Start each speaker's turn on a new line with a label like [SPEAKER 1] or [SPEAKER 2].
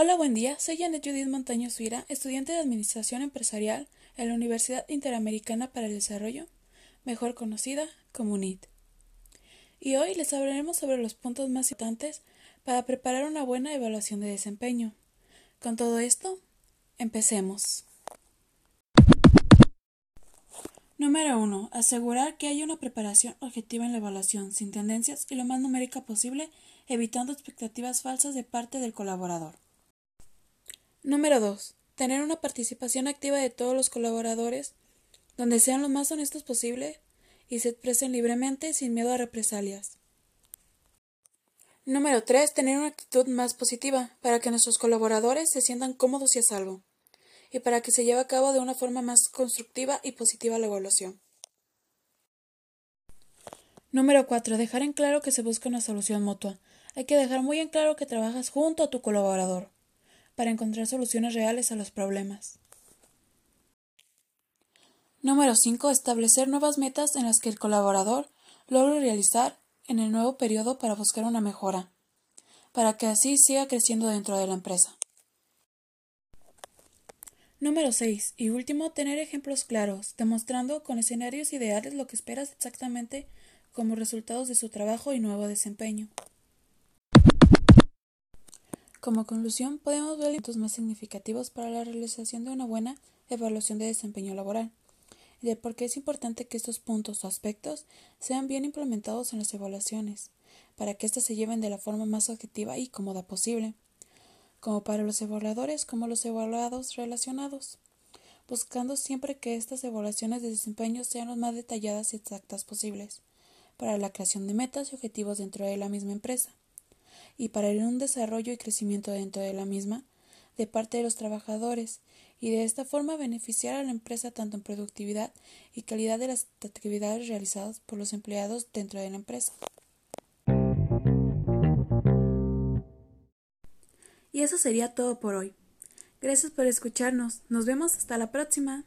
[SPEAKER 1] Hola, buen día. Soy Janet Judith Montaño Suira, estudiante de Administración Empresarial en la Universidad Interamericana para el Desarrollo, mejor conocida como UNIT. Y hoy les hablaremos sobre los puntos más importantes para preparar una buena evaluación de desempeño. Con todo esto, empecemos. Número 1. Asegurar que haya una preparación objetiva en la evaluación, sin tendencias y lo más numérica posible, evitando expectativas falsas de parte del colaborador. Número 2. Tener una participación activa de todos los colaboradores, donde sean lo más honestos posible y se expresen libremente sin miedo a represalias. Número 3. Tener una actitud más positiva para que nuestros colaboradores se sientan cómodos y a salvo, y para que se lleve a cabo de una forma más constructiva y positiva la evaluación. Número 4. Dejar en claro que se busca una solución mutua. Hay que dejar muy en claro que trabajas junto a tu colaborador para encontrar soluciones reales a los problemas. Número 5. Establecer nuevas metas en las que el colaborador logre realizar en el nuevo periodo para buscar una mejora, para que así siga creciendo dentro de la empresa. Número 6. Y último, tener ejemplos claros, demostrando con escenarios ideales lo que esperas exactamente como resultados de su trabajo y nuevo desempeño. Como conclusión, podemos ver puntos más significativos para la realización de una buena evaluación de desempeño laboral y de por qué es importante que estos puntos o aspectos sean bien implementados en las evaluaciones, para que éstas se lleven de la forma más objetiva y cómoda posible, como para los evaluadores como los evaluados relacionados, buscando siempre que estas evaluaciones de desempeño sean lo más detalladas y exactas posibles, para la creación de metas y objetivos dentro de la misma empresa y para un desarrollo y crecimiento dentro de la misma de parte de los trabajadores y de esta forma beneficiar a la empresa tanto en productividad y calidad de las actividades realizadas por los empleados dentro de la empresa. Y eso sería todo por hoy. Gracias por escucharnos. Nos vemos hasta la próxima.